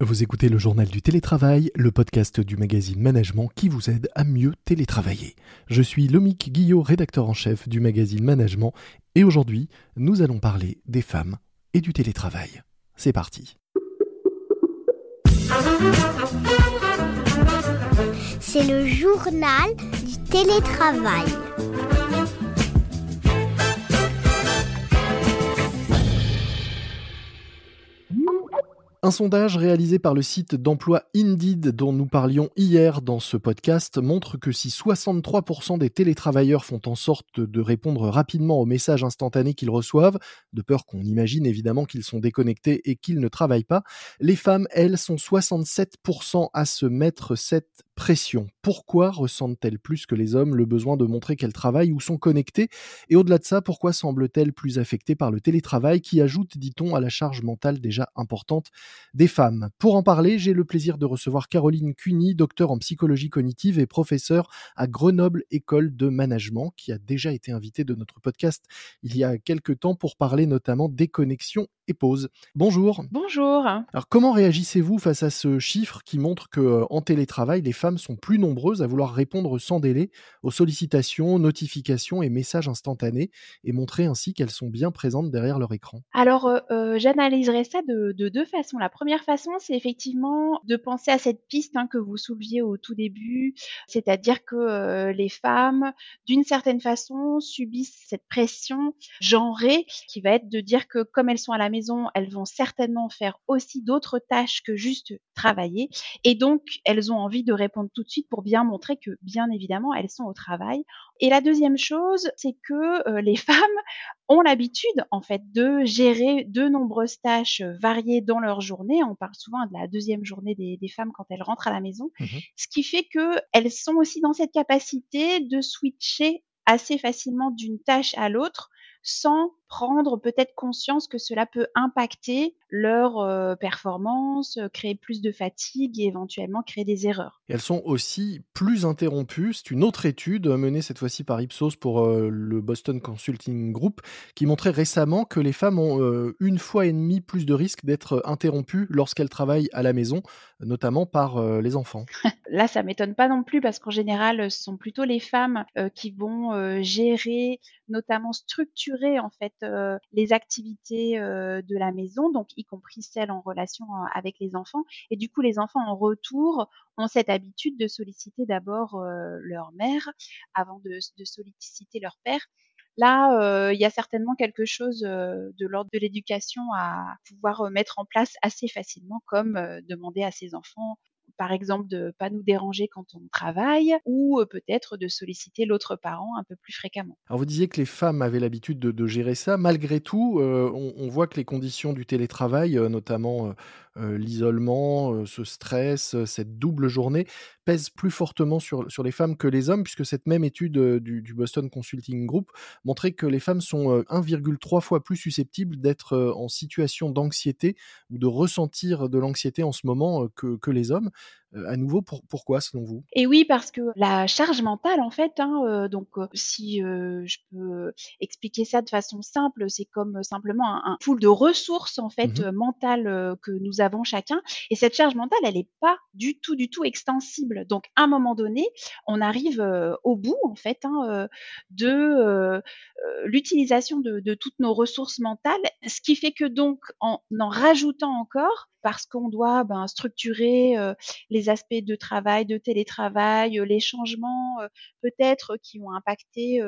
Vous écoutez le journal du télétravail, le podcast du magazine Management qui vous aide à mieux télétravailler. Je suis Lomique Guillot, rédacteur en chef du magazine Management, et aujourd'hui, nous allons parler des femmes et du télétravail. C'est parti. C'est le journal du télétravail. Un sondage réalisé par le site d'emploi Indeed dont nous parlions hier dans ce podcast montre que si 63% des télétravailleurs font en sorte de répondre rapidement aux messages instantanés qu'ils reçoivent, de peur qu'on imagine évidemment qu'ils sont déconnectés et qu'ils ne travaillent pas, les femmes, elles, sont 67% à se mettre cette pression. Pourquoi ressentent-elles plus que les hommes le besoin de montrer qu'elles travaillent ou sont connectées? Et au-delà de ça, pourquoi semblent-elles plus affectées par le télétravail qui ajoute, dit-on, à la charge mentale déjà importante des femmes? Pour en parler, j'ai le plaisir de recevoir Caroline Cuny, docteur en psychologie cognitive et professeure à Grenoble École de Management, qui a déjà été invitée de notre podcast il y a quelques temps pour parler notamment des connexions et pause. Bonjour. Bonjour. Alors comment réagissez-vous face à ce chiffre qui montre que euh, en télétravail, les femmes sont plus nombreuses à vouloir répondre sans délai aux sollicitations, notifications et messages instantanés et montrer ainsi qu'elles sont bien présentes derrière leur écran Alors euh, euh, j'analyserai ça de, deux façons. La première façon, c'est effectivement de penser à cette piste hein, que vous souleviez au tout début, c'est-à-dire que les femmes, d'une certaine façon, subissent cette pression genrée qui va être de dire que comme elles sont à la maison, elles vont certainement faire aussi d'autres tâches que juste travailler. Et donc, elles ont envie de répondre tout de suite pour bien montrer que, bien évidemment, elles sont au travail. Et la deuxième chose, c'est que euh, les femmes ont l'habitude, en fait, de gérer de nombreuses tâches variées dans leur journée. On parle souvent de la deuxième journée des, femmes quand elles rentrent à la maison. Mmh Ce qui fait qu'elles sont aussi dans cette capacité de switcher assez facilement d'une tâche à l'autre sans prendre peut-être conscience que cela peut impacter leur euh, performance, euh, créer plus de fatigue et éventuellement créer des erreurs. elles sont aussi plus interrompues. C'est une autre étude menée cette fois-ci par Ipsos pour euh, le Boston Consulting Group qui montrait récemment que les femmes ont une fois et demie plus de risques d'être interrompues lorsqu'elles travaillent à la maison, notamment par les enfants. Là, ça m'étonne pas non plus parce qu'en général, ce sont plutôt les femmes qui vont gérer, notamment structurer en fait euh, les activités euh, de la maison, donc y compris celles en relation euh, avec les enfants. Et du coup, les enfants en retour ont cette habitude de solliciter d'abord leur mère avant de, solliciter leur père. Là, il y a certainement quelque chose de l'ordre de l'éducation à pouvoir mettre en place assez facilement, comme demander à ses enfants par exemple de pas nous déranger quand on travaille ou peut-être de solliciter l'autre parent un peu plus fréquemment. Alors vous disiez que les femmes avaient l'habitude de, gérer ça. Malgré tout, on, voit que les conditions du télétravail, notamment l'isolement, ce stress, cette double journée, pèsent plus fortement sur, sur les femmes que les hommes, puisque cette même étude du, du Boston Consulting Group montrait que les femmes sont 1,3 fois plus susceptibles d'être en situation d'anxiété ou de ressentir de l'anxiété en ce moment que, que les hommes. Euh, à nouveau, pourquoi selon vous? Et oui, parce que la charge mentale, en fait, hein, euh, donc euh, si je peux expliquer ça de façon simple, c'est comme simplement un, pool de ressources en fait mmh mentales que nous avons chacun. Et cette charge mentale, elle n'est pas du tout, du tout extensible. Donc, à un moment donné, on arrive au bout en fait hein, de l'utilisation de, de toutes nos ressources mentales, ce qui fait que donc en en rajoutant encore, parce qu'on doit ben, structurer les aspects de travail, de télétravail, les changements peut-être qui ont impacté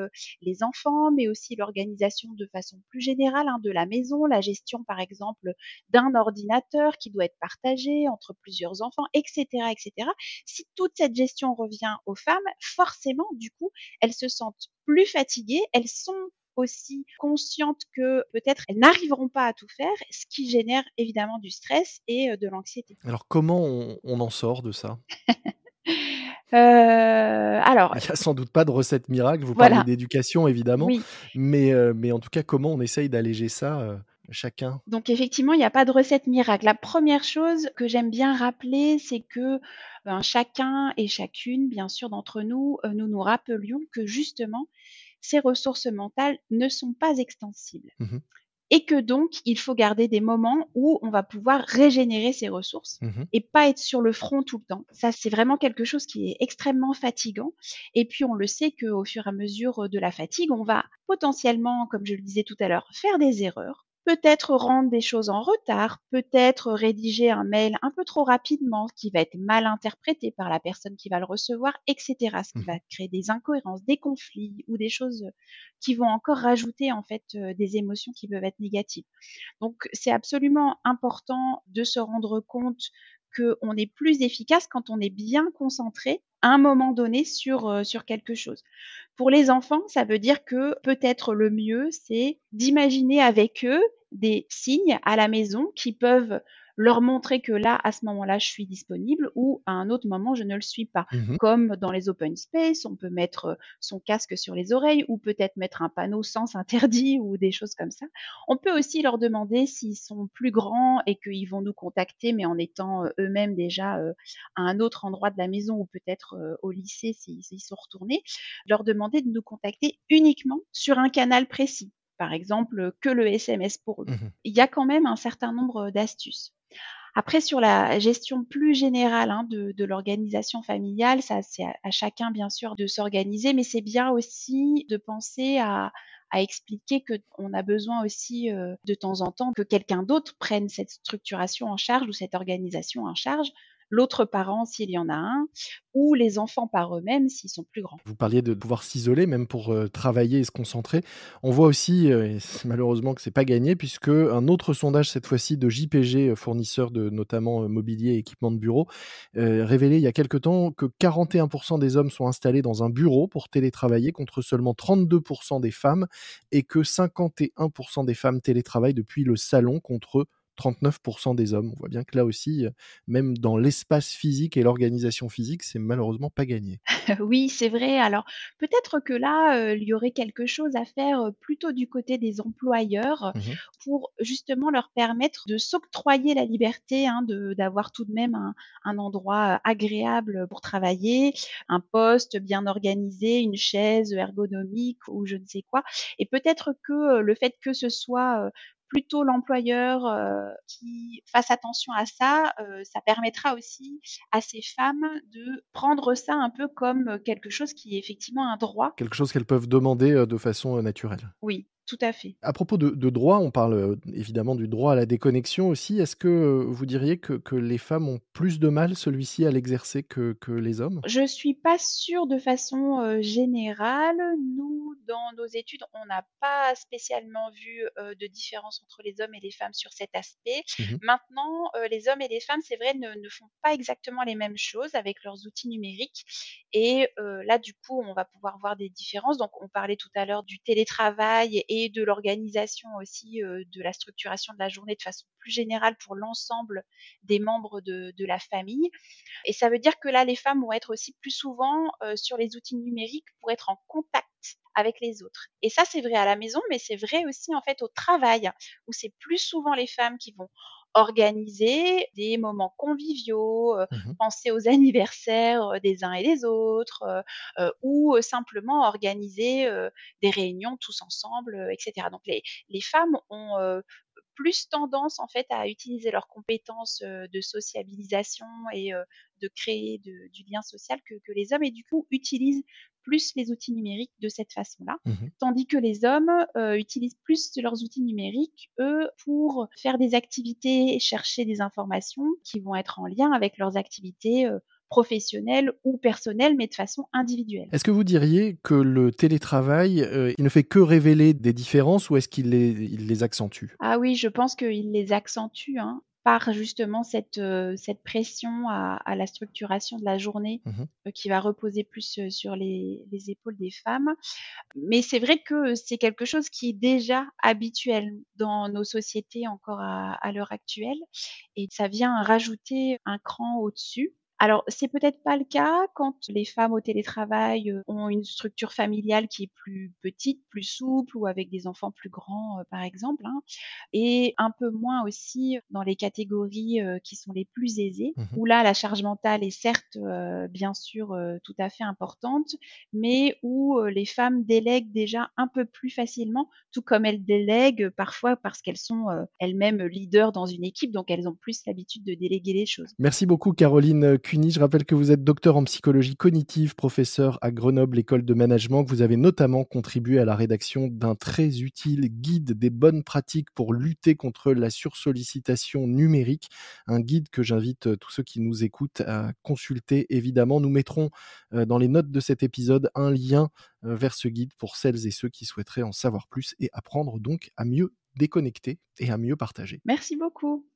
les enfants, mais aussi l'organisation de façon plus générale hein, de la maison, la gestion par exemple d'un ordinateur qui doit être partagé entre plusieurs enfants, etc., etc. Si toute cette gestion revient aux femmes, forcément, du coup, elles se sentent plus fatiguées, elles sont aussi conscientes que peut-être elles n'arriveront pas à tout faire, ce qui génère évidemment du stress et de l'anxiété. Alors comment on, en sort de ça? Euh, alors, il n'y a sans doute pas de recette miracle. Vous parlez d'éducation évidemment, mais, euh, mais en tout cas, comment on essaye d'alléger ça chacun? Donc effectivement, il n'y a pas de recette miracle. La première chose que j'aime bien rappeler, c'est que ben, chacun et chacune, bien sûr, d'entre nous, nous nous rappelions que justement, ces ressources mentales ne sont pas extensibles. Mmh et que donc il faut garder des moments où on va pouvoir régénérer ses ressources Mmh et pas être sur le front tout le temps. Ça, c'est vraiment quelque chose qui est extrêmement fatigant. Et puis, on le sait qu'au fur et à mesure de la fatigue, on va potentiellement, comme je le disais tout à l'heure, faire des erreurs peut-être rendre des choses en retard, peut-être rédiger un mail un peu trop rapidement qui va être mal interprété par la personne qui va le recevoir, etc. Ce qui Mmh. va créer des incohérences, des conflits ou des choses qui vont encore rajouter en fait euh, des émotions qui peuvent être négatives. Donc c'est absolument important de se rendre compte qu'on est plus efficace quand on est bien concentré un moment donné sur, euh, sur quelque chose. Pour les enfants, ça veut dire que peut-être le mieux, c'est d'imaginer avec eux des signes à la maison qui peuvent leur montrer que là, à ce moment-là, je suis disponible ou à un autre moment, je ne le suis pas. Mmh Comme dans les open space, on peut mettre euh, son casque sur les oreilles ou peut-être mettre un panneau sens interdit ou des choses comme ça. On peut aussi leur demander s'ils sont plus grands et qu'ils vont nous contacter, mais en étant euh, eux-mêmes déjà euh, à un autre endroit de la maison ou peut-être euh, au lycée s'ils sont retournés, leur demander de nous contacter uniquement sur un canal précis. Par exemple, que le SMS pour eux. Mmh Il y a quand même un certain nombre d'astuces. Après, sur la gestion plus générale hein, de, l'organisation familiale, c'est à, chacun bien sûr de s'organiser, mais c'est bien aussi de penser à, à expliquer qu'on a besoin aussi euh, de temps en temps que quelqu'un d'autre prenne cette structuration en charge ou cette organisation en charge, l'autre parent s'il y en a un, ou les enfants par eux-mêmes s'ils sont plus grands. Vous parliez de pouvoir s'isoler, même pour euh, travailler et se concentrer. On voit aussi, euh, malheureusement que c'est pas gagné, puisque un autre sondage cette fois-ci de JPG, euh, fournisseur de notamment mobilier et équipement de bureau, révélait il y a quelque temps que 41% des hommes sont installés dans un bureau pour télétravailler contre seulement 32% des femmes et que 51% des femmes télétravaillent depuis le salon contre 39% des hommes. On voit bien que là aussi, euh, même dans l'espace physique et l'organisation physique, c'est malheureusement pas gagné. Oui, c'est vrai. Alors, peut-être que là, heu, il y aurait quelque chose à faire, heu, plutôt du côté des employeurs Mmh pour justement leur permettre de s'octroyer la liberté, hein, d'avoir tout de même un un endroit, agréable pour travailler, un poste bien organisé, une chaise ergonomique ou je ne sais quoi et peut-être que, le fait que ce soit, plutôt l'employeur, heu, qui fasse attention à ça, heu, ça permettra aussi à ces femmes de prendre ça un peu comme quelque chose qui est effectivement un droit. Quelque chose qu'elles peuvent demander, de façon, naturelle. Oui, tout à fait. À propos de de droit, on parle, heu, évidemment du droit à la déconnexion aussi. Est-ce que, heu, vous diriez que que les femmes ont plus de mal, celui-ci, à l'exercer que que les hommes? Je suis pas sûre de façon, heu, générale. Nous, dans nos études, on n'a pas spécialement vu, de différence entre les hommes et les femmes sur cet aspect. Mmh Maintenant, les hommes et les femmes, c'est vrai, ne ne font pas exactement les mêmes choses avec leurs outils numériques et là, du coup, on va pouvoir voir des différences. Donc on parlait tout à l'heure du télétravail et de l'organisation aussi, heu, de la structuration de la journée de façon plus générale pour l'ensemble des membres de de la famille. Et ça veut dire que là, les femmes vont être aussi plus souvent euh, sur les outils numériques pour être en contact avec les autres. Et ça, c'est vrai à la maison, mais c'est vrai aussi en fait au travail, où c'est plus souvent les femmes qui vont organiser des moments conviviaux, euh, Mmh penser aux anniversaires euh, des uns et des autres, euh, ou simplement organiser euh, des réunions tous ensemble, etc. Donc les, les femmes ont euh, plus tendance en fait à utiliser leurs compétences de sociabilisation et de créer de- du lien social que, que les hommes et du coup utilisent plus les outils numériques de cette façon-là, Mmh tandis que les hommes euh, utilisent plus leurs outils numériques, eux, pour faire des activités, chercher des informations qui vont être en lien avec leurs activités euh, professionnelles ou personnelles, mais de façon individuelle. Est-ce que vous diriez que le télétravail, heu, il ne fait que révéler des différences ou est-ce qu'il les il les accentue? Ah oui, je pense qu'il les accentue, hein, par justement cette, heu, cette pression à à la structuration de la journée, Mmh heu, qui va reposer plus, heu, sur les les épaules des femmes. Mais c'est vrai que c'est quelque chose qui est déjà habituel dans nos sociétés encore à à l'heure actuelle et ça vient rajouter un cran au-dessus. Alors, c'est peut-être pas le cas quand les femmes au télétravail euh, ont une structure familiale qui est plus petite, plus souple ou avec des enfants plus grands, euh, par exemple, hein, et un peu moins aussi dans les catégories euh, qui sont les plus aisées, Mmh où là, la charge mentale est certes, bien sûr, tout à fait importante, mais où les femmes délèguent déjà un peu plus facilement, tout comme elles délèguent parfois parce qu'elles sont elles-mêmes leaders dans une équipe, donc elles ont plus l'habitude de déléguer les choses. Merci beaucoup Caroline Cuny. Je rappelle que vous êtes docteur en psychologie cognitive, professeur à Grenoble École de Management, vous avez notamment contribué à la rédaction d'un très utile guide des bonnes pratiques pour lutter contre la sursollicitation numérique, un guide que j'invite tous ceux qui nous écoutent à consulter évidemment. Nous mettrons dans les notes de cet épisode un lien vers ce guide pour celles et ceux qui souhaiteraient en savoir plus et apprendre donc à mieux déconnecter et à mieux partager. Merci beaucoup.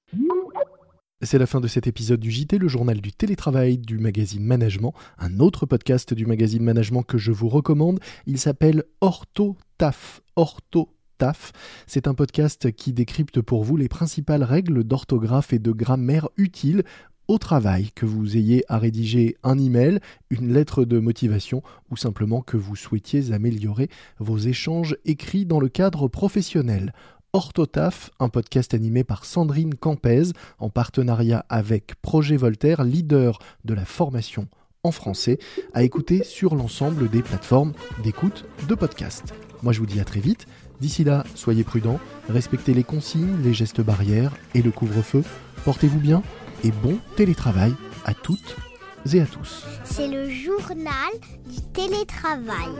C'est la fin de cet épisode du JT, le journal du télétravail du magazine Management, un autre podcast du magazine Management que je vous recommande. Il s'appelle Ortho Taf. Ortho Taf. C'est un podcast qui décrypte pour vous les principales règles d'orthographe et de grammaire utiles au travail, que vous ayez à rédiger un email, une lettre de motivation ou simplement que vous souhaitiez améliorer vos échanges écrits dans le cadre professionnel. Orthotaf, un podcast animé par Sandrine Campez en partenariat avec Projet Voltaire, leader de la formation en français, à écouter sur l'ensemble des plateformes d'écoute de podcasts. Moi je vous dis à très vite. D'ici là, soyez prudents, respectez les consignes, les gestes barrières et le couvre-feu. Portez-vous bien et bon télétravail à toutes et à tous. C'est le journal du télétravail.